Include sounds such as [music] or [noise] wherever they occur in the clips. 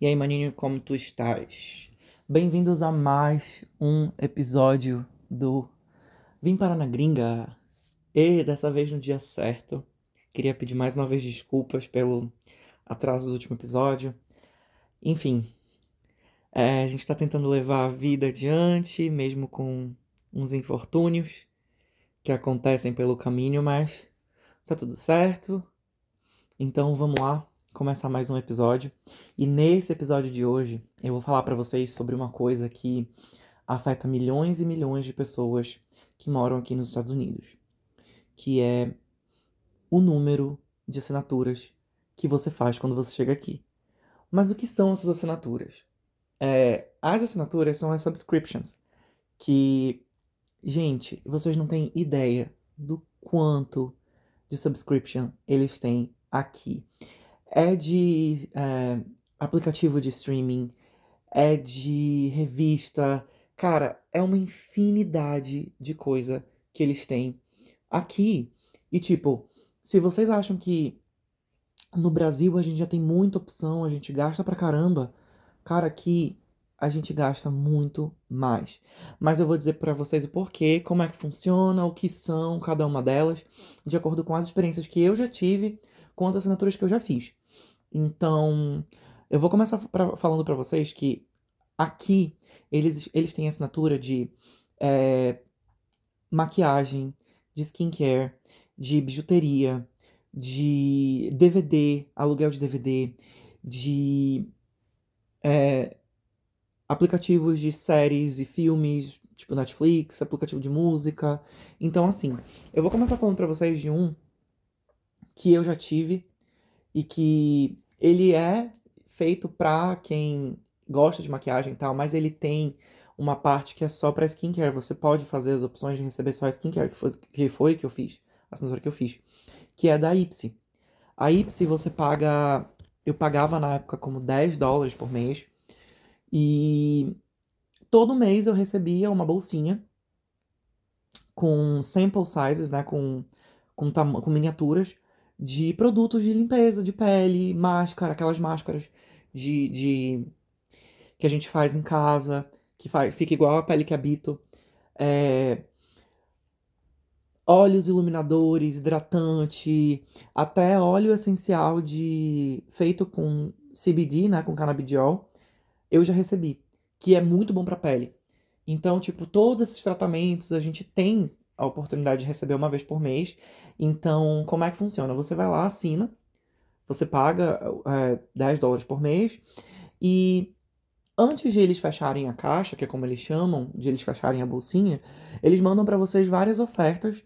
E aí, maninho, como tu estás? Bem-vindos a mais um episódio do Vim Parar na Gringa. E dessa vez no dia certo. Queria pedir mais uma vez desculpas pelo atraso do último episódio. Enfim, é, a gente tá tentando levar a vida adiante, mesmo com uns infortúnios que acontecem pelo caminho, mas tá tudo certo. Então vamos lá começar mais um episódio. E nesse episódio de hoje, eu vou falar para vocês sobre uma coisa que afeta milhões e milhões de pessoas que moram aqui nos Estados Unidos, que é o número de assinaturas que você faz quando você chega aqui. Mas o que são essas assinaturas? É, as assinaturas são as subscriptions, que, gente, vocês não têm ideia do quanto de subscription eles têm aqui é de é, aplicativo de streaming, é de revista. Cara, é uma infinidade de coisa que eles têm aqui. E tipo, se vocês acham que no Brasil a gente já tem muita opção, a gente gasta pra caramba, cara, aqui a gente gasta muito mais. Mas eu vou dizer para vocês o porquê, como é que funciona, o que são cada uma delas, de acordo com as experiências que eu já tive com as assinaturas que eu já fiz. Então, eu vou começar pra, falando para vocês que aqui eles, eles têm assinatura de é, maquiagem, de skincare, de bijuteria, de DVD, aluguel de DVD, de é, aplicativos de séries e filmes, tipo Netflix, aplicativo de música. Então, assim, eu vou começar falando para vocês de um que eu já tive e que ele é feito pra quem gosta de maquiagem e tal, mas ele tem uma parte que é só pra skincare. Você pode fazer as opções de receber só skincare, que foi, que foi que eu fiz, a assinatura que eu fiz, que é da Ipsy. A Ipsy você paga. Eu pagava na época como 10 dólares por mês. E todo mês eu recebia uma bolsinha com sample sizes, né? Com, com, com miniaturas de produtos de limpeza de pele, máscara, aquelas máscaras de, de que a gente faz em casa, que faz, fica igual a pele que habito. É, óleos iluminadores, hidratante, até óleo essencial de feito com CBD, né, com canabidiol, eu já recebi, que é muito bom para pele. Então, tipo, todos esses tratamentos a gente tem a oportunidade de receber uma vez por mês. Então, como é que funciona? Você vai lá, assina, você paga é, 10 dólares por mês e antes de eles fecharem a caixa, que é como eles chamam, de eles fecharem a bolsinha, eles mandam para vocês várias ofertas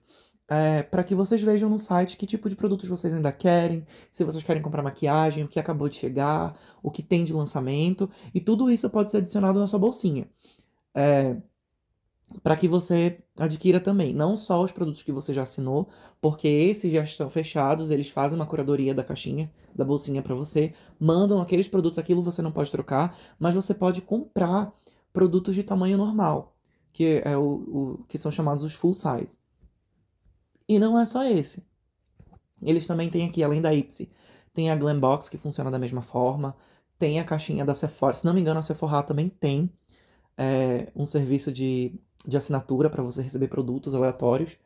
é, para que vocês vejam no site que tipo de produtos vocês ainda querem, se vocês querem comprar maquiagem, o que acabou de chegar, o que tem de lançamento, e tudo isso pode ser adicionado na sua bolsinha. É, para que você adquira também, não só os produtos que você já assinou, porque esses já estão fechados, eles fazem uma curadoria da caixinha, da bolsinha para você, mandam aqueles produtos, aquilo você não pode trocar, mas você pode comprar produtos de tamanho normal, que é o, o que são chamados os full size. E não é só esse. Eles também têm aqui, além da Ipsy, tem a Glambox que funciona da mesma forma, tem a caixinha da Sephora, se não me engano a Sephora também tem é, um serviço de de assinatura para você receber produtos aleatórios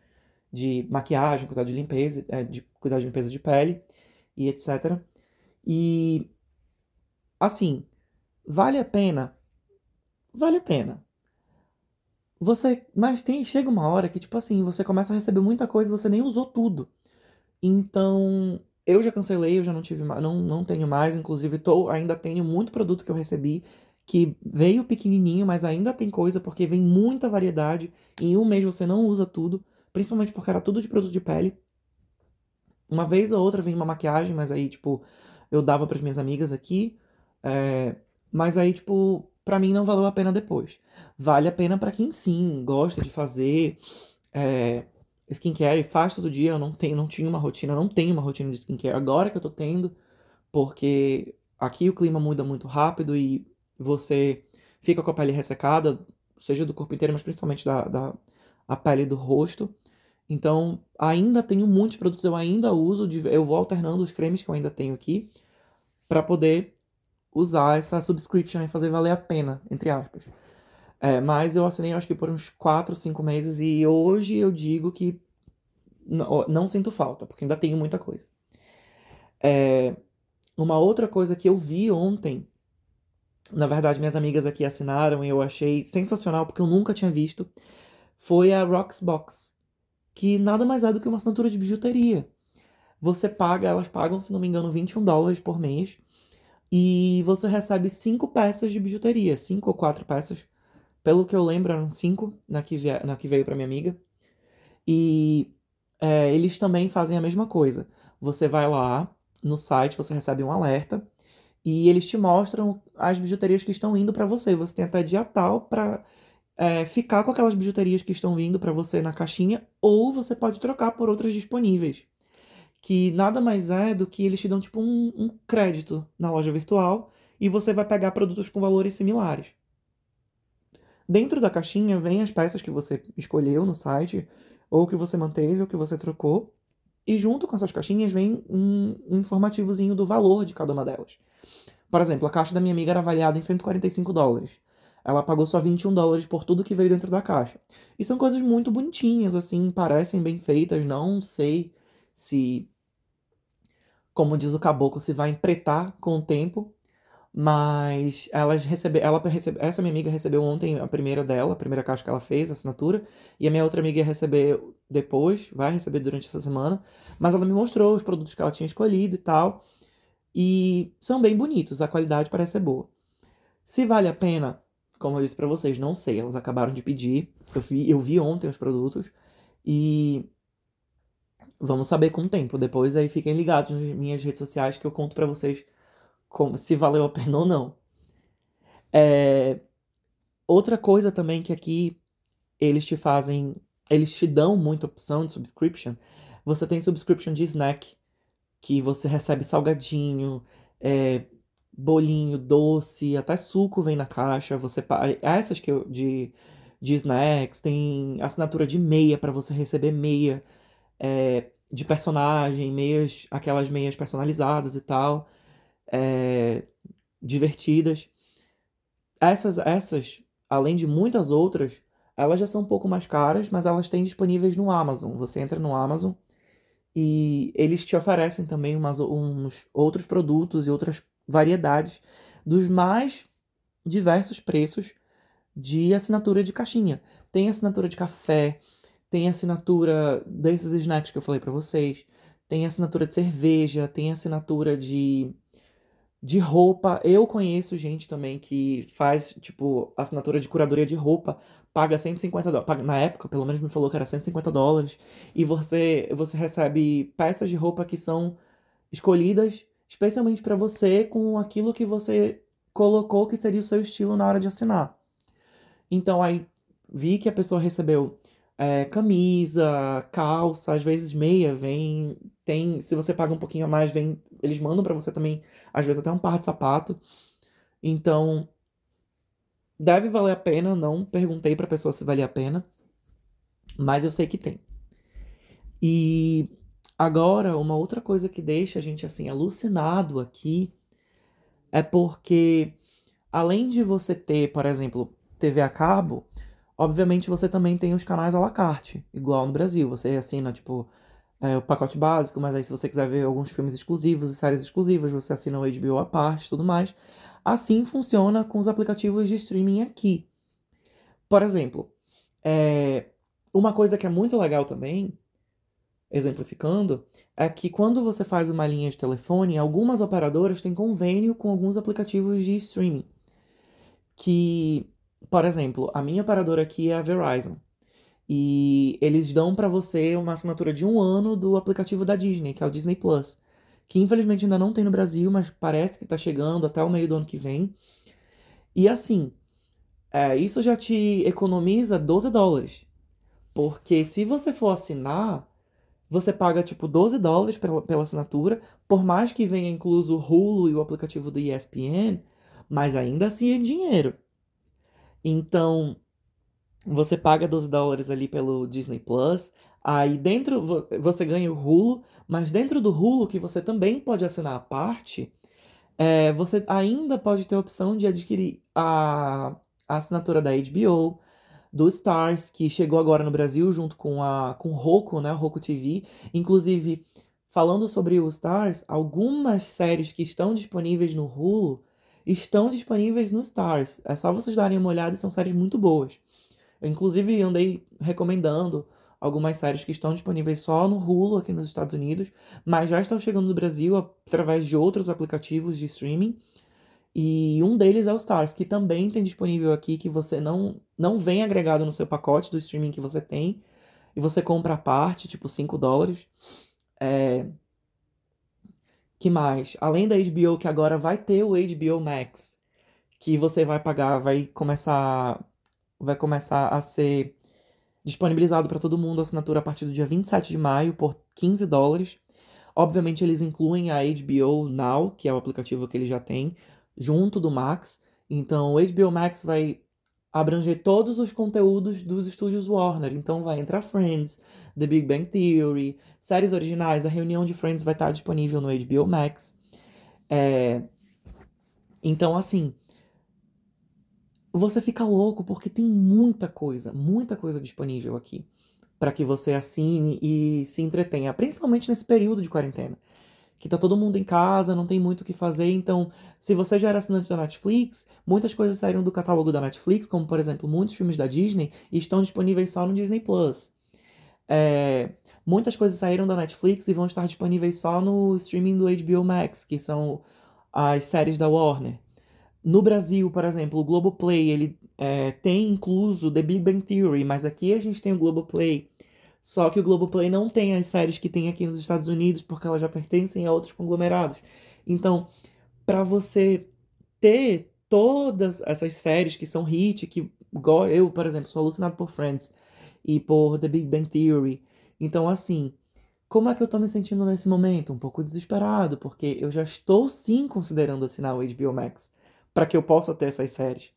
de maquiagem, cuidado de limpeza, é, de cuidado de limpeza de pele e etc. E assim, vale a pena? Vale a pena. Você, mas tem chega uma hora que tipo assim, você começa a receber muita coisa e você nem usou tudo. Então, eu já cancelei, eu já não tive, não não tenho mais, inclusive tô, ainda tenho muito produto que eu recebi que veio pequenininho, mas ainda tem coisa porque vem muita variedade. Em um mês você não usa tudo, principalmente porque era tudo de produto de pele. Uma vez ou outra vem uma maquiagem, mas aí, tipo, eu dava para as minhas amigas aqui. É... Mas aí, tipo, pra mim não valeu a pena depois. Vale a pena para quem sim gosta de fazer é... skincare faz todo dia. Eu não, tenho, não tinha uma rotina, não tenho uma rotina de skincare. Agora que eu tô tendo, porque aqui o clima muda muito rápido e você fica com a pele ressecada, seja do corpo inteiro, mas principalmente da, da a pele do rosto. Então, ainda tenho muitos produtos, eu ainda uso, eu vou alternando os cremes que eu ainda tenho aqui para poder usar essa subscription e fazer valer a pena, entre aspas. É, mas eu assinei acho que por uns 4, 5 meses e hoje eu digo que não, não sinto falta, porque ainda tenho muita coisa. É, uma outra coisa que eu vi ontem, na verdade minhas amigas aqui assinaram e eu achei sensacional porque eu nunca tinha visto, foi a Roxbox, que nada mais é do que uma assinatura de bijuteria. Você paga, elas pagam, se não me engano, 21 dólares por mês. E você recebe cinco peças de bijuteria, cinco ou quatro peças. Pelo que eu lembro, eram cinco na que, na que veio para minha amiga. E é, eles também fazem a mesma coisa. Você vai lá no site, você recebe um alerta e eles te mostram as bijuterias que estão indo para você. Você tem até dia tal para é, ficar com aquelas bijuterias que estão vindo para você na caixinha, ou você pode trocar por outras disponíveis que nada mais é do que eles te dão tipo um, um crédito na loja virtual e você vai pegar produtos com valores similares. Dentro da caixinha vem as peças que você escolheu no site, ou que você manteve, ou que você trocou. E junto com essas caixinhas vem um, um informativozinho do valor de cada uma delas. Por exemplo, a caixa da minha amiga era avaliada em 145 dólares. Ela pagou só 21 dólares por tudo que veio dentro da caixa. E são coisas muito bonitinhas, assim, parecem bem feitas. Não sei se como diz o caboclo, se vai empretar com o tempo. Mas elas recebe, ela recebe, essa minha amiga recebeu ontem a primeira dela, a primeira caixa que ela fez, a assinatura, e a minha outra amiga ia receber depois, vai receber durante essa semana, mas ela me mostrou os produtos que ela tinha escolhido e tal, e são bem bonitos, a qualidade parece ser boa. Se vale a pena, como eu disse para vocês, não sei, elas acabaram de pedir, eu vi, eu vi ontem os produtos, e Vamos saber com o tempo. Depois aí fiquem ligados nas minhas redes sociais que eu conto para vocês como, se valeu a pena [laughs] ou não. É... Outra coisa também que aqui eles te fazem, eles te dão muita opção de subscription. Você tem subscription de snack, que você recebe salgadinho, é, bolinho, doce, até suco vem na caixa. Você essas que eu, de de snacks, tem assinatura de meia para você receber meia é, de personagem, meias, aquelas meias personalizadas e tal, é, divertidas. Essas, essas, além de muitas outras, elas já são um pouco mais caras, mas elas têm disponíveis no Amazon. Você entra no Amazon e eles te oferecem também umas, uns outros produtos e outras variedades dos mais diversos preços de assinatura de caixinha. Tem assinatura de café, tem assinatura desses snacks que eu falei para vocês, tem assinatura de cerveja, tem assinatura de de roupa. Eu conheço gente também que faz, tipo, assinatura de curadoria de roupa, paga 150 dólares. Na época, pelo menos me falou que era 150 dólares. E você, você recebe peças de roupa que são escolhidas especialmente para você com aquilo que você colocou que seria o seu estilo na hora de assinar. Então aí vi que a pessoa recebeu é, camisa, calça, às vezes meia, vem. Tem. Se você paga um pouquinho a mais, vem. Eles mandam para você também, às vezes, até um par de sapato. Então. Deve valer a pena, não perguntei pra pessoa se valia a pena. Mas eu sei que tem. E agora, uma outra coisa que deixa a gente assim alucinado aqui é porque além de você ter, por exemplo, TV a cabo, Obviamente você também tem os canais à la carte, igual no Brasil. Você assina, tipo, é, o pacote básico, mas aí se você quiser ver alguns filmes exclusivos e séries exclusivas, você assina o HBO à parte tudo mais. Assim funciona com os aplicativos de streaming aqui. Por exemplo, é, uma coisa que é muito legal também, exemplificando, é que quando você faz uma linha de telefone, algumas operadoras têm convênio com alguns aplicativos de streaming. Que por exemplo, a minha operadora aqui é a Verizon. E eles dão para você uma assinatura de um ano do aplicativo da Disney, que é o Disney Plus. Que infelizmente ainda não tem no Brasil, mas parece que tá chegando até o meio do ano que vem. E assim, é, isso já te economiza 12 dólares. Porque se você for assinar, você paga tipo 12 dólares pela, pela assinatura, por mais que venha incluso o Hulu e o aplicativo do ESPN, mas ainda assim é dinheiro. Então, você paga 12 dólares ali pelo Disney Plus. Aí dentro você ganha o Hulu, mas dentro do Hulu, que você também pode assinar a parte, É, você ainda pode ter a opção de adquirir a, a assinatura da HBO, do Stars, que chegou agora no Brasil junto com a com Roku, né, Roku TV. Inclusive, falando sobre o Stars, algumas séries que estão disponíveis no Hulu estão disponíveis no Stars. É só vocês darem uma olhada são séries muito boas. Eu, inclusive, andei recomendando algumas séries que estão disponíveis só no Hulu aqui nos Estados Unidos, mas já estão chegando no Brasil através de outros aplicativos de streaming. E um deles é o Stars, que também tem disponível aqui, que você não, não vem agregado no seu pacote do streaming que você tem, e você compra a parte, tipo 5 dólares. É... Que mais? Além da HBO, que agora vai ter o HBO Max, que você vai pagar, vai começar, vai começar a ser disponibilizado para todo mundo a assinatura a partir do dia 27 de maio por 15 dólares. Obviamente eles incluem a HBO Now, que é o aplicativo que ele já tem, junto do Max. Então o HBO Max vai abranger todos os conteúdos dos estúdios Warner. Então vai entrar Friends, The Big Bang Theory, séries originais. A reunião de Friends vai estar disponível no HBO Max. É... Então, assim, você fica louco porque tem muita coisa, muita coisa disponível aqui para que você assine e se entretenha, principalmente nesse período de quarentena, que tá todo mundo em casa, não tem muito o que fazer, então, se você já era assinante da Netflix, muitas coisas saíram do catálogo da Netflix, como por exemplo, muitos filmes da Disney estão disponíveis só no Disney Plus. É, muitas coisas saíram da Netflix e vão estar disponíveis só no streaming do HBO Max, que são as séries da Warner. No Brasil, por exemplo, o Globoplay, ele é, tem incluso The Big Bang Theory, mas aqui a gente tem o Globoplay. Só que o Globoplay não tem as séries que tem aqui nos Estados Unidos, porque elas já pertencem a outros conglomerados. Então, para você ter todas essas séries que são hit, que eu, por exemplo, sou alucinado por Friends e por The Big Bang Theory. Então, assim, como é que eu tô me sentindo nesse momento? Um pouco desesperado, porque eu já estou sim considerando assinar o HBO Max para que eu possa ter essas séries.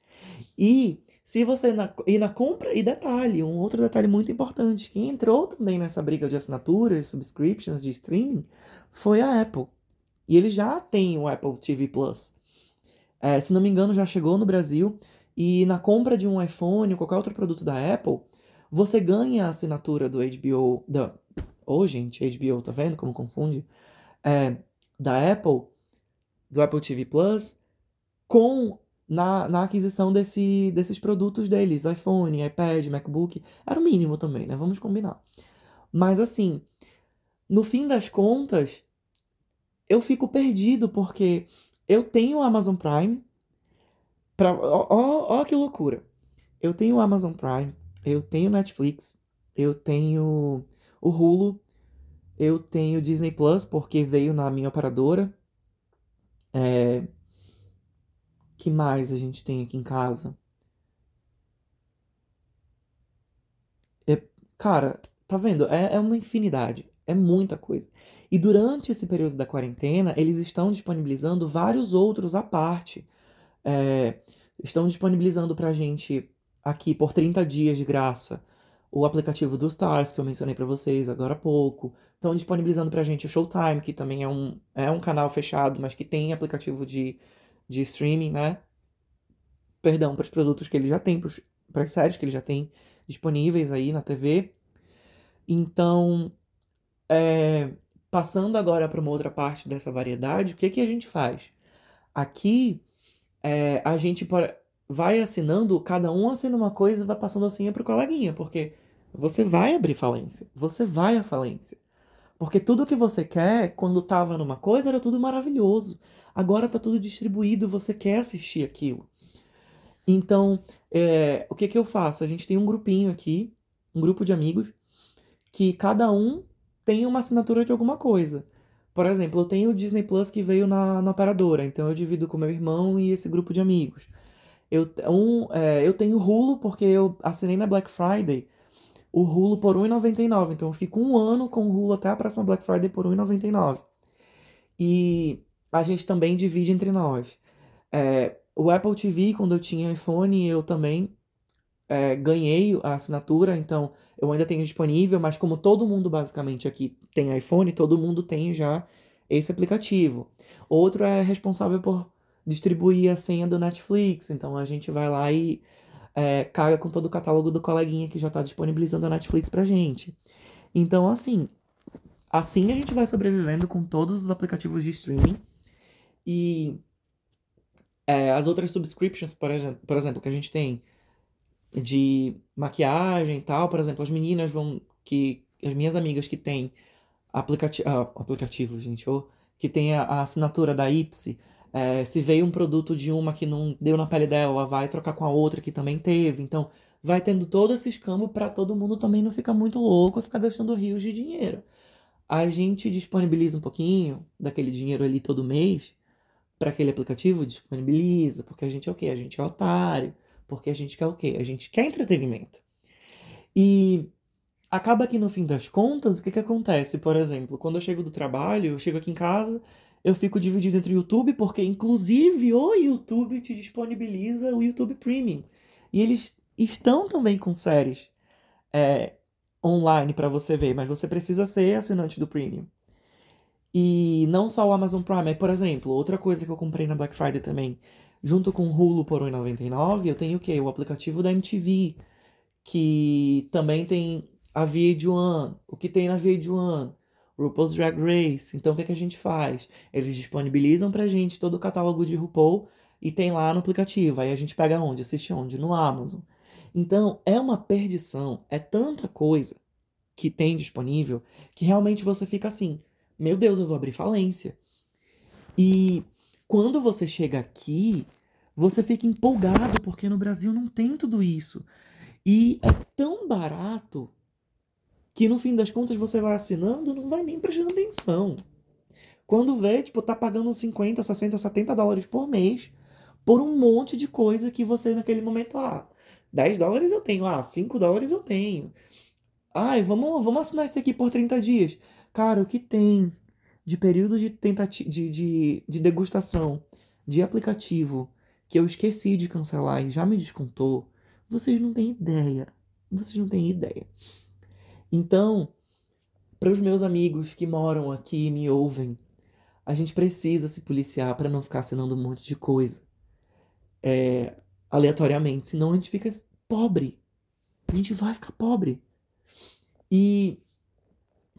E se você na, e na compra, e detalhe, um outro detalhe muito importante, quem entrou também nessa briga de assinaturas, subscriptions, de streaming, foi a Apple. E ele já tem o Apple TV Plus. É, se não me engano, já chegou no Brasil. E na compra de um iPhone ou qualquer outro produto da Apple, você ganha a assinatura do HBO. Da, oh, gente, HBO, tá vendo como confunde? É, da Apple, do Apple TV Plus, com na, na aquisição desse, desses produtos deles, iPhone, iPad, MacBook, era o mínimo também, né? Vamos combinar. Mas assim, no fim das contas, eu fico perdido porque eu tenho o Amazon Prime. Pra, ó, ó, ó que loucura. Eu tenho o Amazon Prime, eu tenho Netflix, eu tenho o Hulu, eu tenho Disney Plus porque veio na minha operadora. É, que mais a gente tem aqui em casa? É, cara, tá vendo? É, é uma infinidade. É muita coisa. E durante esse período da quarentena, eles estão disponibilizando vários outros à parte. É, estão disponibilizando pra gente aqui por 30 dias de graça o aplicativo do Stars, que eu mencionei para vocês agora há pouco. Estão disponibilizando pra gente o Showtime, que também é um, é um canal fechado, mas que tem aplicativo de de streaming, né? Perdão, para os produtos que ele já tem, para as séries que ele já tem disponíveis aí na TV. Então, é, passando agora para uma outra parte dessa variedade, o que, que a gente faz? Aqui, é, a gente vai assinando, cada um assina uma coisa e vai passando a senha para o coleguinha, porque você vai abrir falência, você vai à falência. Porque tudo que você quer, quando tava numa coisa, era tudo maravilhoso. Agora tá tudo distribuído, você quer assistir aquilo. Então, é, o que que eu faço? A gente tem um grupinho aqui, um grupo de amigos, que cada um tem uma assinatura de alguma coisa. Por exemplo, eu tenho o Disney Plus que veio na, na operadora, então eu divido com meu irmão e esse grupo de amigos. Eu, um, é, eu tenho Hulu porque eu assinei na Black Friday o Hulu por R$1,99. Então eu fico um ano com o Hulu até a próxima Black Friday por R$1,99. E a gente também divide entre nós. É, o Apple TV, quando eu tinha iPhone, eu também é, ganhei a assinatura, então eu ainda tenho disponível, mas como todo mundo basicamente aqui tem iPhone, todo mundo tem já esse aplicativo. Outro é responsável por distribuir a senha do Netflix. Então a gente vai lá e é, caga com todo o catálogo do coleguinha que já está disponibilizando a Netflix pra gente. Então, assim, assim a gente vai sobrevivendo com todos os aplicativos de streaming. E é, as outras subscriptions, por exemplo, por exemplo, que a gente tem de maquiagem e tal, por exemplo, as meninas vão. que As minhas amigas que têm aplicati ah, aplicativo, gente, ou que tem a, a assinatura da Ipsy, é, se veio um produto de uma que não deu na pele dela, ela vai trocar com a outra que também teve. Então, vai tendo todo esse escambo para todo mundo também não ficar muito louco e ficar gastando rios de dinheiro. A gente disponibiliza um pouquinho daquele dinheiro ali todo mês para aquele aplicativo, disponibiliza, porque a gente é o quê? A gente é otário, porque a gente quer o quê? A gente quer entretenimento. E acaba que no fim das contas, o que que acontece? Por exemplo, quando eu chego do trabalho, eu chego aqui em casa, eu fico dividido entre o YouTube, porque inclusive o YouTube te disponibiliza o YouTube Premium. E eles estão também com séries é, online para você ver, mas você precisa ser assinante do Premium. E não só o Amazon Prime, por exemplo, outra coisa que eu comprei na Black Friday também, junto com o Hulu por R$1,99, eu tenho o quê? O aplicativo da MTV, que também tem a VH1, o que tem na VH1, RuPaul's Drag Race. Então o que, é que a gente faz? Eles disponibilizam pra gente todo o catálogo de RuPaul e tem lá no aplicativo. Aí a gente pega onde? Assiste onde? No Amazon. Então é uma perdição, é tanta coisa que tem disponível que realmente você fica assim: meu Deus, eu vou abrir falência. E quando você chega aqui, você fica empolgado porque no Brasil não tem tudo isso. E é tão barato que no fim das contas você vai assinando não vai nem prestando atenção. Quando vê, tipo, tá pagando 50, 60, 70 dólares por mês por um monte de coisa que você naquele momento, ah, 10 dólares eu tenho, ah, 5 dólares eu tenho. Ai, vamos, vamos assinar isso aqui por 30 dias. Cara, o que tem de período de, tentativa, de, de, de degustação de aplicativo que eu esqueci de cancelar e já me descontou, vocês não têm ideia. Vocês não têm ideia. Então, para os meus amigos que moram aqui e me ouvem, a gente precisa se policiar para não ficar assinando um monte de coisa é, aleatoriamente, senão a gente fica pobre. A gente vai ficar pobre. E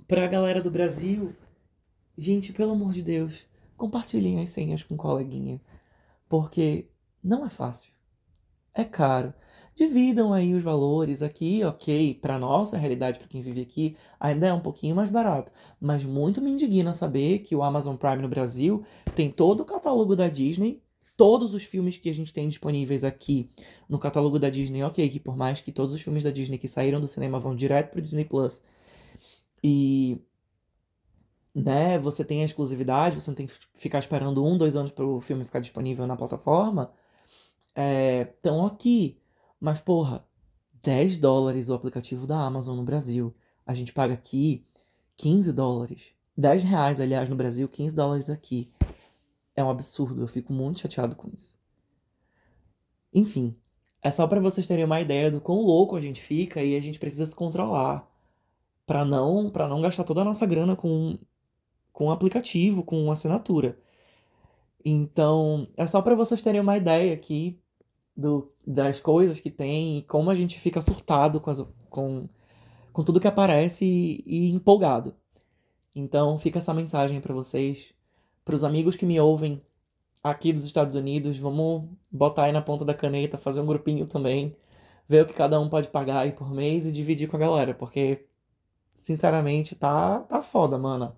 para a galera do Brasil, gente, pelo amor de Deus, compartilhem as senhas com um coleguinha, porque não é fácil. É caro dividam aí os valores aqui, ok, para nossa realidade, para quem vive aqui, ainda é um pouquinho mais barato, mas muito me indigna saber que o Amazon Prime no Brasil tem todo o catálogo da Disney, todos os filmes que a gente tem disponíveis aqui no catálogo da Disney, ok, que por mais que todos os filmes da Disney que saíram do cinema vão direto pro Disney Plus e né, você tem a exclusividade, você não tem que ficar esperando um, dois anos para o filme ficar disponível na plataforma, estão é, aqui. Mas, porra, 10 dólares o aplicativo da Amazon no Brasil. A gente paga aqui 15 dólares. 10 reais, aliás, no Brasil, 15 dólares aqui. É um absurdo, eu fico muito chateado com isso. Enfim, é só para vocês terem uma ideia do quão louco a gente fica e a gente precisa se controlar para não para não gastar toda a nossa grana com com um aplicativo, com assinatura. Então, é só para vocês terem uma ideia aqui do, das coisas que tem e como a gente fica surtado com, as, com, com tudo que aparece e, e empolgado. Então fica essa mensagem para vocês, para os amigos que me ouvem aqui dos Estados Unidos, vamos botar aí na ponta da caneta, fazer um grupinho também, ver o que cada um pode pagar aí por mês e dividir com a galera, porque sinceramente tá tá foda, mano.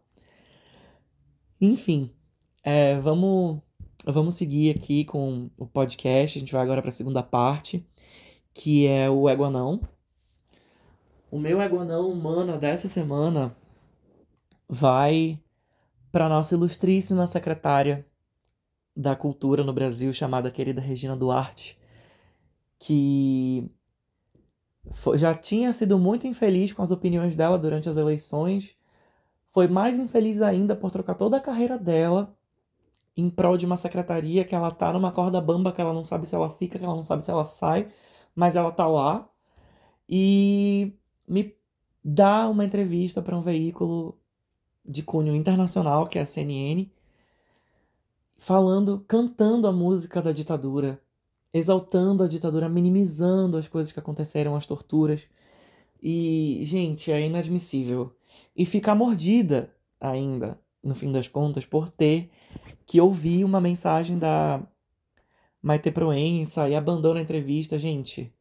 Enfim, é, vamos vamos seguir aqui com o podcast. A gente vai agora para a segunda parte, que é o Ego Anão. O meu Ego Anão humana dessa semana vai para nossa ilustríssima secretária da Cultura no Brasil, chamada querida Regina Duarte, que já tinha sido muito infeliz com as opiniões dela durante as eleições, foi mais infeliz ainda por trocar toda a carreira dela em prol de uma secretaria que ela tá numa corda bamba que ela não sabe se ela fica, que ela não sabe se ela sai, mas ela tá lá e me dá uma entrevista para um veículo de cunho internacional, que é a CNN, falando, cantando a música da ditadura, exaltando a ditadura, minimizando as coisas que aconteceram, as torturas. E, gente, é inadmissível. E ficar mordida ainda, no fim das contas, por ter que ouvir uma mensagem da Maite Proença e abandona a entrevista. Gente,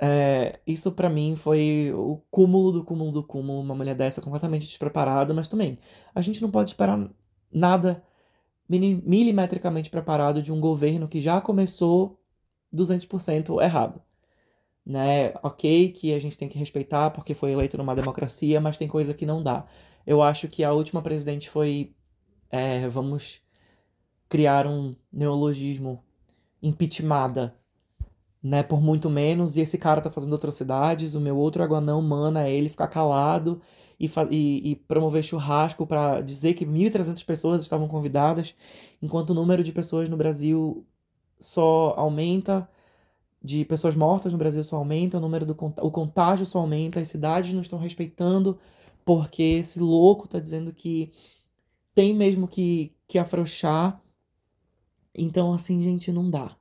é, isso para mim foi o cúmulo do cúmulo do cúmulo. Uma mulher dessa completamente despreparada, mas também a gente não pode esperar nada milimetricamente preparado de um governo que já começou 200% errado. Né? Ok que a gente tem que respeitar porque foi eleito numa democracia, mas tem coisa que não dá. Eu acho que a última presidente foi. É, vamos criar um neologismo impeachmentada, né, por muito menos, e esse cara tá fazendo atrocidades, o meu outro aguanão mana ele ficar calado e, e, e promover churrasco para dizer que 1.300 pessoas estavam convidadas, enquanto o número de pessoas no Brasil só aumenta, de pessoas mortas no Brasil só aumenta, o número do o contágio só aumenta, as cidades não estão respeitando, porque esse louco tá dizendo que tem mesmo que, que afrouxar. Então, assim, gente, não dá.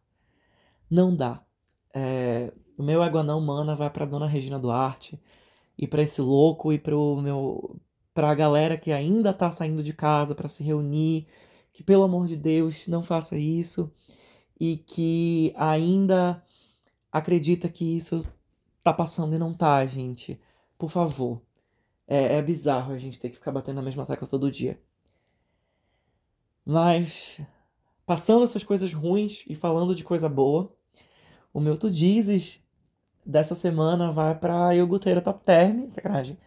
Não dá. É, o meu Aguanão Mana vai pra Dona Regina Duarte e para esse louco e pro meu pra galera que ainda tá saindo de casa para se reunir, que pelo amor de Deus não faça isso e que ainda acredita que isso tá passando e não tá, gente. Por favor. É, é bizarro a gente ter que ficar batendo na mesma tecla todo dia. Mas, passando essas coisas ruins e falando de coisa boa, o meu Tu Dizes dessa semana vai pra Iogurteira Top Term, sacanagem.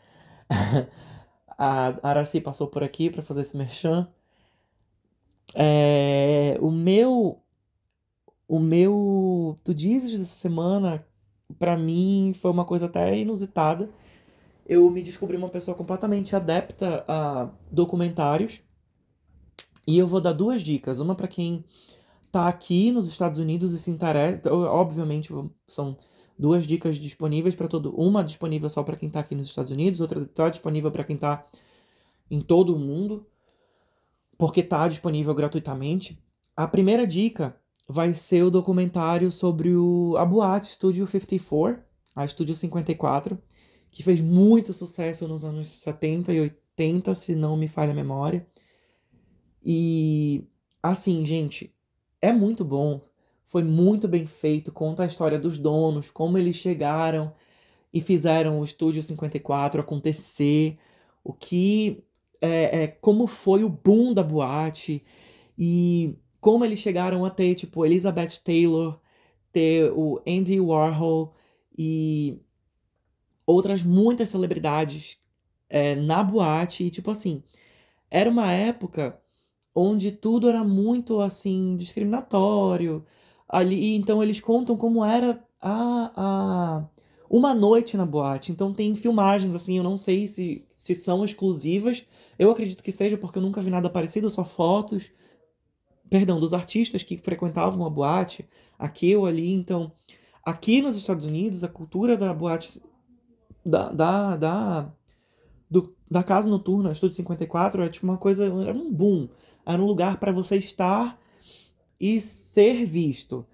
[laughs] a Araci passou por aqui para fazer esse merchan. É, o meu o meu Tu Dizes dessa semana para mim foi uma coisa até inusitada. Eu me descobri uma pessoa completamente adepta a documentários. E eu vou dar duas dicas, uma para quem tá aqui nos Estados Unidos e se interessa, obviamente são duas dicas disponíveis para todo, uma disponível só para quem está aqui nos Estados Unidos, outra está disponível para quem está em todo o mundo, porque está disponível gratuitamente. A primeira dica vai ser o documentário sobre o, a boate Studio 54, a Studio 54, que fez muito sucesso nos anos 70 e 80, se não me falha a memória. E assim, gente, é muito bom foi muito bem feito, conta a história dos donos, como eles chegaram e fizeram o Estúdio 54 acontecer, o que é, é, como foi o boom da boate e como eles chegaram a ter tipo Elizabeth Taylor, ter o Andy Warhol e outras muitas celebridades é, na boate e tipo assim era uma época onde tudo era muito assim discriminatório ali. Então eles contam como era a, a uma noite na boate. Então tem filmagens assim, eu não sei se, se são exclusivas. Eu acredito que seja porque eu nunca vi nada parecido, só fotos. Perdão, dos artistas que frequentavam a boate, aqui ou ali. Então, aqui nos Estados Unidos, a cultura da boate da, da, da, do, da casa noturna, Estúdio 54, é tipo uma coisa, era um boom. Era um lugar para você estar e ser visto.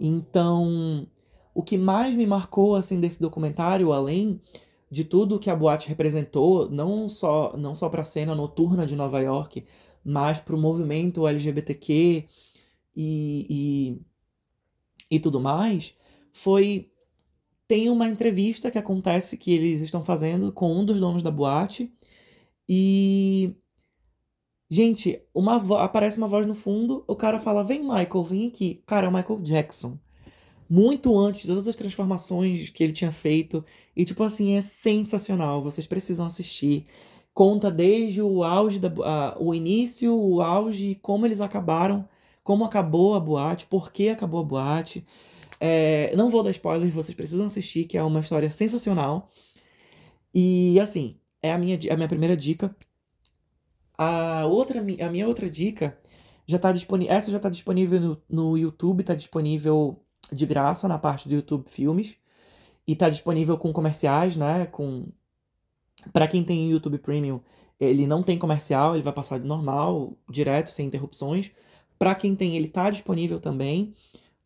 Então, o que mais me marcou assim desse documentário, além de tudo que a boate representou, não só não só para a cena noturna de Nova York, mas para o movimento LGBTQ e, e, e tudo mais, foi tem uma entrevista que acontece que eles estão fazendo com um dos donos da boate e Gente, uma aparece uma voz no fundo, o cara fala: Vem, Michael, vem aqui. Cara, é o Michael Jackson. Muito antes de todas as transformações que ele tinha feito. E, tipo assim, é sensacional. Vocês precisam assistir. Conta desde o auge, da, uh, o início, o auge, como eles acabaram, como acabou a boate, por que acabou a boate. É, não vou dar spoilers, vocês precisam assistir, que é uma história sensacional. E, assim, é a minha, a minha primeira dica a outra, a minha outra dica já tá disponível. Essa já tá disponível no, no YouTube, tá disponível de graça na parte do YouTube Filmes. E tá disponível com comerciais, né? Com. Pra quem tem YouTube Premium, ele não tem comercial, ele vai passar normal, direto, sem interrupções. Para quem tem, ele tá disponível também,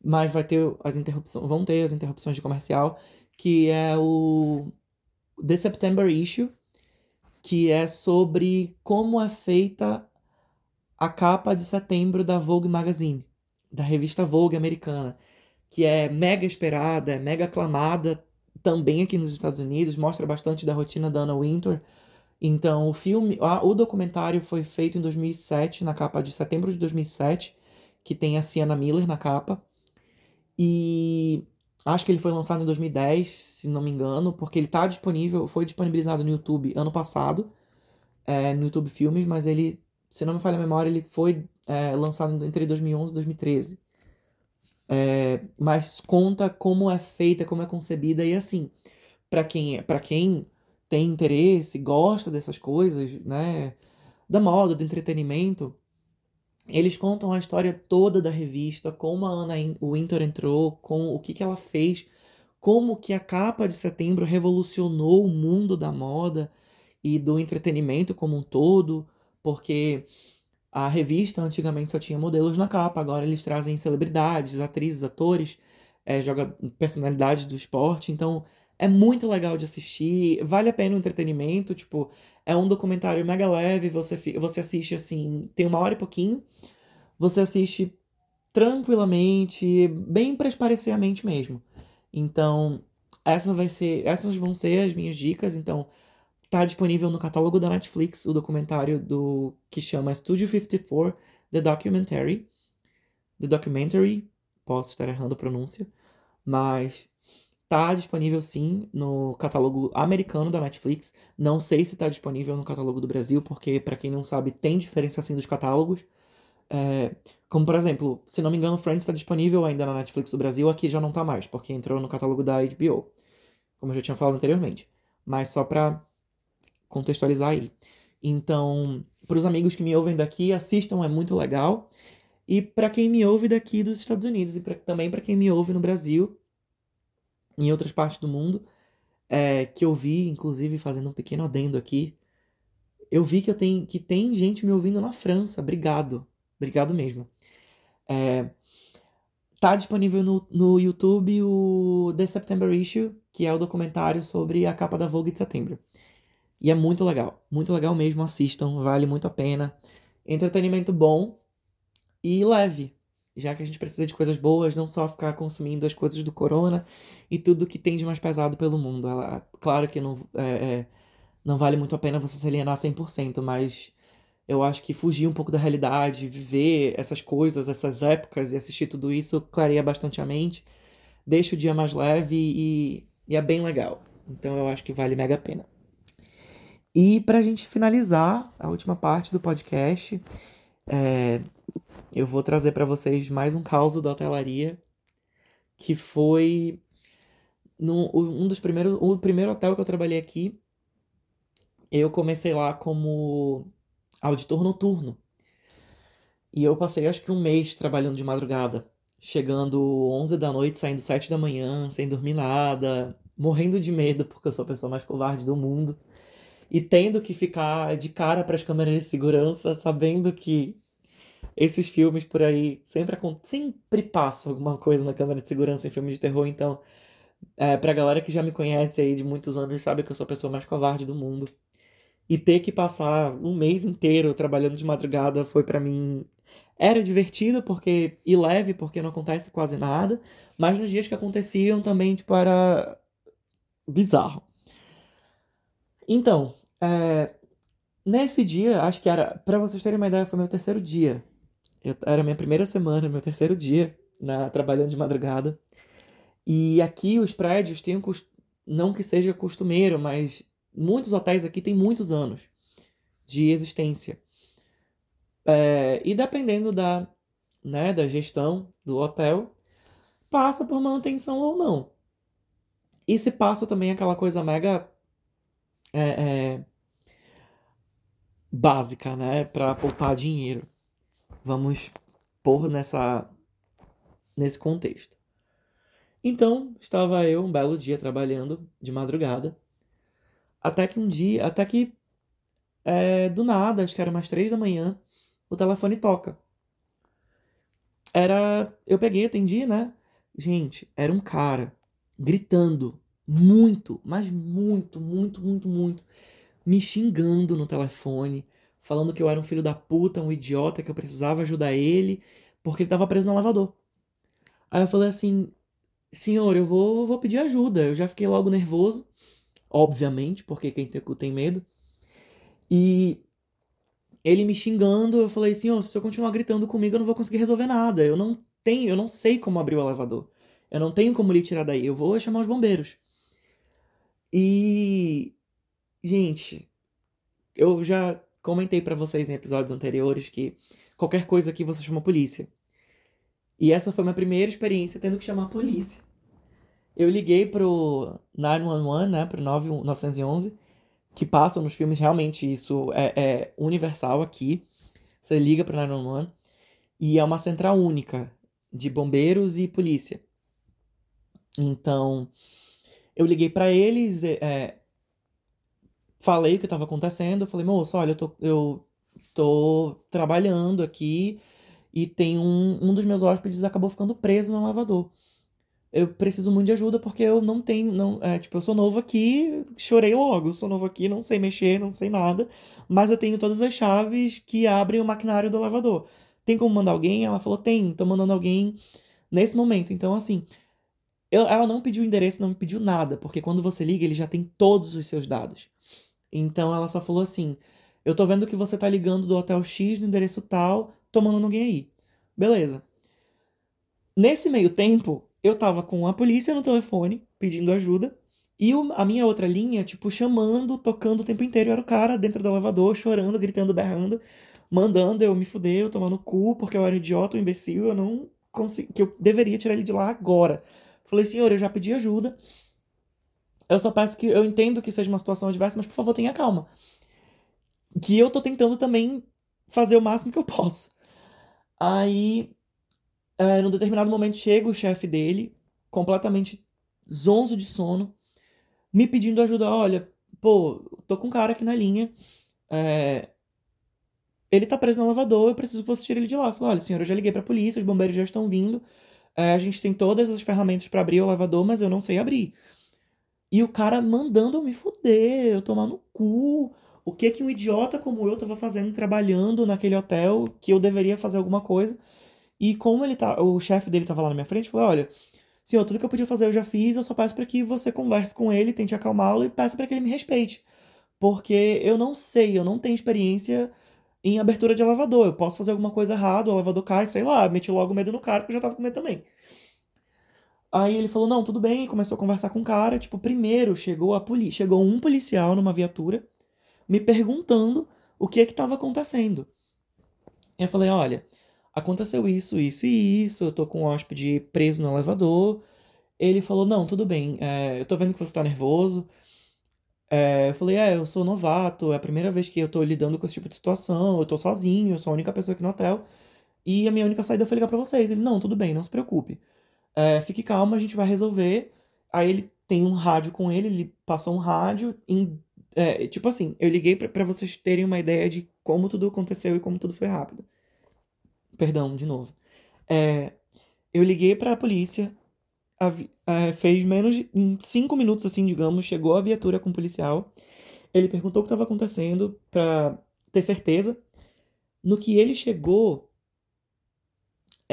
mas vai ter as interrupções, vão ter as interrupções de comercial, que é o The September Issue, que é sobre como é feita a capa de setembro da Vogue Magazine, da revista Vogue americana, que é mega esperada, é mega aclamada também aqui nos Estados Unidos, mostra bastante da rotina da Anna Wintour. Então, o filme, o documentário foi feito em 2007, na capa de setembro de 2007, que tem a Sienna Miller na capa. E acho que ele foi lançado em 2010, se não me engano, porque ele tá disponível, foi disponibilizado no YouTube ano passado, é, no YouTube Filmes, mas ele se não me falha a memória, ele foi é, lançado entre 2011 e 2013. É, mas conta como é feita, como é concebida e assim, para quem para quem tem interesse, gosta dessas coisas, né, da moda, do entretenimento, eles contam a história toda da revista, como a Ana Winter entrou, com o que, que ela fez, como que a capa de setembro revolucionou o mundo da moda e do entretenimento como um todo, porque a revista antigamente só tinha modelos na capa, agora eles trazem celebridades, atrizes, atores, é, joga personalidades do esporte, então é muito legal de assistir, vale a pena o entretenimento, tipo, é um documentário mega leve, você, você assiste assim, tem uma hora e pouquinho, você assiste tranquilamente, bem para esparecer a mente mesmo. Então, essa vai ser, essas vão ser as minhas dicas, então Tá disponível no catálogo da Netflix o documentário do que chama Studio 54 The Documentary. The Documentary, posso estar errando a pronúncia, mas tá disponível sim no catálogo americano da Netflix. Não sei se tá disponível no catálogo do Brasil, porque para quem não sabe, tem diferença assim dos catálogos. É, como por exemplo, se não me engano, Friends está disponível ainda na Netflix do Brasil, aqui já não tá mais, porque entrou no catálogo da HBO, como eu já tinha falado anteriormente. Mas só para contextualizar aí. Então, para os amigos que me ouvem daqui, assistam, é muito legal. E para quem me ouve daqui dos Estados Unidos, e pra, também para quem me ouve no Brasil, em outras partes do mundo, é, que eu vi, inclusive, fazendo um pequeno adendo aqui, eu vi que, eu tenho, que tem gente me ouvindo na França. Obrigado. Obrigado mesmo. É, tá disponível no, no YouTube o The September Issue, que é o documentário sobre a capa da Vogue de setembro. E é muito legal, muito legal mesmo, assistam, vale muito a pena. Entretenimento bom e leve, já que a gente precisa de coisas boas, não só ficar consumindo as coisas do corona e tudo que tem de mais pesado pelo mundo. Ela, claro que não, é, é, não vale muito a pena você se alienar 100%, mas eu acho que fugir um pouco da realidade, viver essas coisas, essas épocas e assistir tudo isso clareia bastante a mente, deixa o dia mais leve e, e é bem legal. Então eu acho que vale mega a pena. E para a gente finalizar a última parte do podcast, é, eu vou trazer para vocês mais um caos da hotelaria, que foi no, um dos primeiros, o primeiro hotel que eu trabalhei aqui. Eu comecei lá como auditor noturno. E eu passei acho que um mês trabalhando de madrugada, chegando 11 da noite, saindo 7 da manhã, sem dormir nada, morrendo de medo porque eu sou a pessoa mais covarde do mundo e tendo que ficar de cara para as câmeras de segurança, sabendo que esses filmes por aí sempre, sempre passa alguma coisa na câmera de segurança em filmes de terror, então, é, pra galera que já me conhece aí de muitos anos, sabe que eu sou a pessoa mais covarde do mundo. E ter que passar um mês inteiro trabalhando de madrugada foi para mim. Era divertido porque e leve porque não acontece quase nada, mas nos dias que aconteciam também tipo era bizarro. Então, é, nesse dia, acho que era, para vocês terem uma ideia, foi meu terceiro dia. Eu, era minha primeira semana, meu terceiro dia na, trabalhando de madrugada. E aqui os prédios têm um não que seja costumeiro, mas muitos hotéis aqui têm muitos anos de existência. É, e dependendo da, né, da gestão do hotel, passa por manutenção ou não. E se passa também aquela coisa mega é, é, básica, né, para poupar dinheiro. Vamos pôr nessa nesse contexto. Então, estava eu um belo dia trabalhando de madrugada, até que um dia, até que é, do nada, acho que era umas três da manhã, o telefone toca. era. Eu peguei, atendi, né? Gente, era um cara gritando muito, mas muito, muito, muito, muito, me xingando no telefone, falando que eu era um filho da puta, um idiota, que eu precisava ajudar ele, porque ele tava preso no elevador. Aí eu falei assim: senhor, eu vou, vou pedir ajuda. Eu já fiquei logo nervoso, obviamente, porque quem tem cu tem medo. E ele me xingando, eu falei oh, se eu continuar gritando comigo, eu não vou conseguir resolver nada. Eu não tenho, eu não sei como abrir o elevador. Eu não tenho como lhe tirar daí. Eu vou chamar os bombeiros. E gente, eu já comentei para vocês em episódios anteriores que qualquer coisa aqui você chama polícia. E essa foi minha primeira experiência tendo que chamar a polícia. Eu liguei pro 911, né, pro 911, que passam nos filmes, realmente isso é, é universal aqui. Você liga pro 911 e é uma central única de bombeiros e polícia. Então, eu liguei para eles, é, é, falei o que estava acontecendo, falei, moço, olha, eu tô, eu tô trabalhando aqui e tem um, um dos meus hóspedes acabou ficando preso no lavador eu preciso muito de ajuda porque eu não tenho, não, é, tipo, eu sou novo aqui, chorei logo, sou novo aqui, não sei mexer, não sei nada, mas eu tenho todas as chaves que abrem o maquinário do lavador. Tem como mandar alguém? Ela falou, tem, tô mandando alguém nesse momento. Então, assim, eu, ela não pediu endereço, não me pediu nada, porque quando você liga, ele já tem todos os seus dados. Então, ela só falou assim, eu tô vendo que você tá ligando do hotel X no endereço tal, tô mandando alguém aí. Beleza. Nesse meio tempo, eu tava com a polícia no telefone, pedindo ajuda, e a minha outra linha, tipo, chamando, tocando o tempo inteiro. era o cara dentro do elevador, chorando, gritando, berrando, mandando eu me fuder, eu tomar no cu, porque eu era um idiota, um imbecil, eu não consegui, que eu deveria tirar ele de lá agora. Falei, senhor, eu já pedi ajuda. Eu só peço que eu entendo que seja uma situação adversa, mas por favor, tenha calma. Que eu tô tentando também fazer o máximo que eu posso. Aí é, num determinado momento chega o chefe dele, completamente zonzo de sono, me pedindo ajuda. Olha, pô, tô com um cara aqui na linha. É, ele tá preso no elevador, eu preciso que você tire ele de lá. Eu falei, olha, senhor, eu já liguei pra polícia, os bombeiros já estão vindo. É, a gente tem todas as ferramentas para abrir o elevador, mas eu não sei abrir. E o cara mandando eu me fuder, eu tomar no cu. O que que um idiota como eu tava fazendo trabalhando naquele hotel que eu deveria fazer alguma coisa e como ele tá, o chefe dele tava lá na minha frente, falou: olha, senhor, tudo que eu podia fazer eu já fiz, eu só peço para que você converse com ele, tente acalmá-lo e peça para que ele me respeite. Porque eu não sei, eu não tenho experiência em abertura de elevador. Eu posso fazer alguma coisa errada, o elevador cai, sei lá, meti logo medo no cara, porque eu já tava com medo também. Aí ele falou: "Não, tudo bem", começou a conversar com o cara, tipo, primeiro chegou a polícia, chegou um policial numa viatura me perguntando o que é que estava acontecendo. Eu falei: "Olha, aconteceu isso, isso e isso, eu tô com um hóspede preso no elevador. Ele falou, não, tudo bem, é, eu tô vendo que você tá nervoso. É, eu falei, é, eu sou novato, é a primeira vez que eu tô lidando com esse tipo de situação, eu tô sozinho, eu sou a única pessoa aqui no hotel. E a minha única saída foi ligar pra vocês. Ele, não, tudo bem, não se preocupe. É, fique calmo, a gente vai resolver. Aí ele tem um rádio com ele, ele passou um rádio em. É, tipo assim, eu liguei para vocês terem uma ideia de como tudo aconteceu e como tudo foi rápido. Perdão, de novo. É, eu liguei para a polícia, é, fez menos de em cinco minutos, assim, digamos, chegou a viatura com o policial. Ele perguntou o que estava acontecendo para ter certeza. No que ele chegou,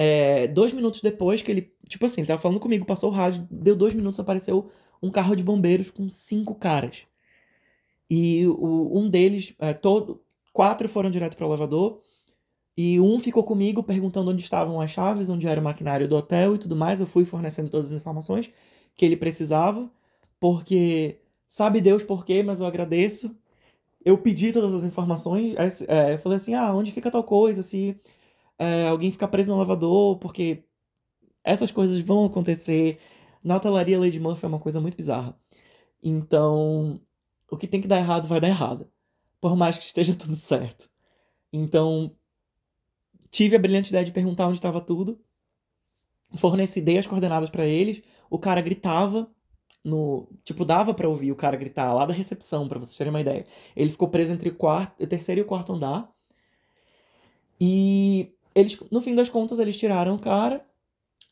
é, dois minutos depois que ele. Tipo assim, ele tava falando comigo, passou o rádio, deu dois minutos, apareceu um carro de bombeiros com cinco caras. E o, um deles, é, todo, quatro foram direto para o elevador e um ficou comigo perguntando onde estavam as chaves, onde era o maquinário do hotel e tudo mais. Eu fui fornecendo todas as informações que ele precisava, porque sabe Deus por quê, mas eu agradeço. Eu pedi todas as informações, é, falei assim, ah, onde fica tal coisa, se é, alguém ficar preso no elevador, porque essas coisas vão acontecer. Na hotelaria Lady Murphy é uma coisa muito bizarra. Então, o que tem que dar errado vai dar errado. Por mais que esteja [laughs] tudo certo. Então, Tive a brilhante ideia de perguntar onde estava tudo. Forneci, dei as coordenadas para eles. O cara gritava no, tipo, dava para ouvir o cara gritar lá da recepção, para vocês terem uma ideia. Ele ficou preso entre o, quarto, o terceiro e o quarto andar. E Eles, no fim das contas, eles tiraram o cara,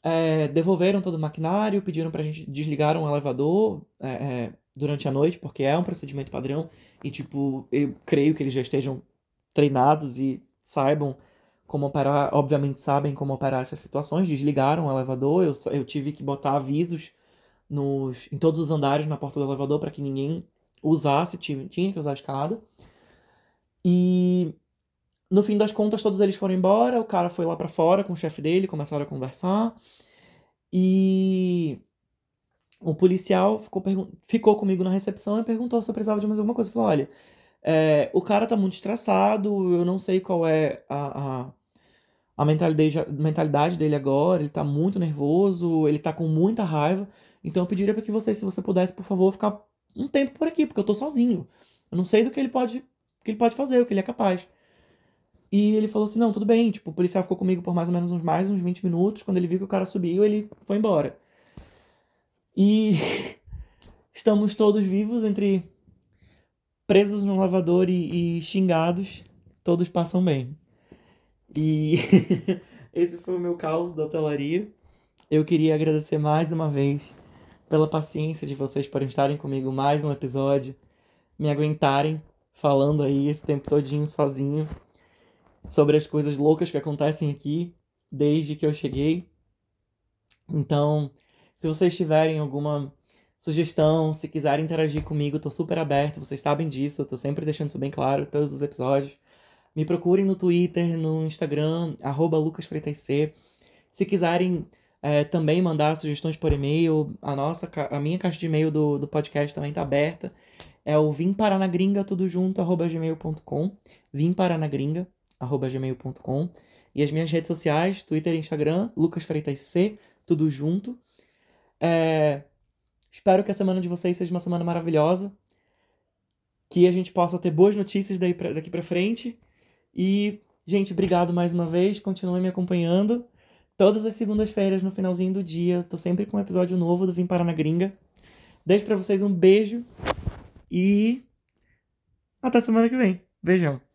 é, devolveram todo o maquinário, pediram pra gente desligar um elevador é, é, durante a noite, porque é um procedimento padrão. E, tipo, eu creio que eles já estejam treinados e saibam como operar, obviamente sabem como operar essas situações. Desligaram o elevador, eu, eu tive que botar avisos nos, em todos os andares na porta do elevador para que ninguém usasse, tinha, tinha que usar a escada. E no fim das contas, todos eles foram embora. O cara foi lá para fora com o chefe dele, começaram a conversar. E o policial ficou, ficou comigo na recepção e perguntou se eu precisava de mais alguma coisa. Falei: olha, é, o cara tá muito estressado, eu não sei qual é a, a, a mentalidade, mentalidade dele agora, ele tá muito nervoso, ele tá com muita raiva. Então eu pediria para que você, se você pudesse, por favor, ficar um tempo por aqui, porque eu tô sozinho. Eu não sei do que ele pode, que ele pode fazer, o que ele é capaz. E ele falou assim: não, tudo bem. Tipo, o policial ficou comigo por mais ou menos uns mais uns 20 minutos. Quando ele viu que o cara subiu, ele foi embora. E [laughs] estamos todos vivos entre presos no lavador e, e xingados. Todos passam bem. E [laughs] esse foi o meu caos da hotelaria. Eu queria agradecer mais uma vez pela paciência de vocês por estarem comigo mais um episódio, me aguentarem falando aí esse tempo todinho sozinho sobre as coisas loucas que acontecem aqui desde que eu cheguei. Então, se vocês tiverem alguma sugestão, se quiserem interagir comigo, tô super aberto, vocês sabem disso, eu tô sempre deixando isso bem claro em todos os episódios. Me procurem no Twitter, no Instagram, lucasfreitasc. Se quiserem é, também mandar sugestões por e-mail, a nossa, a minha caixa de e-mail do, do podcast também tá aberta. É o vimparanagringa, tudo junto, arroba gmail.com. Vimparanagringa, gmail.com. E as minhas redes sociais, Twitter e Instagram, Lucas Freitas C, tudo junto. É, espero que a semana de vocês seja uma semana maravilhosa. Que a gente possa ter boas notícias daí pra, daqui pra frente. E, gente, obrigado mais uma vez. Continuem me acompanhando. Todas as segundas-feiras, no finalzinho do dia, tô sempre com um episódio novo do Vim Parar na Gringa. Deixo para vocês um beijo e até semana que vem. Beijão.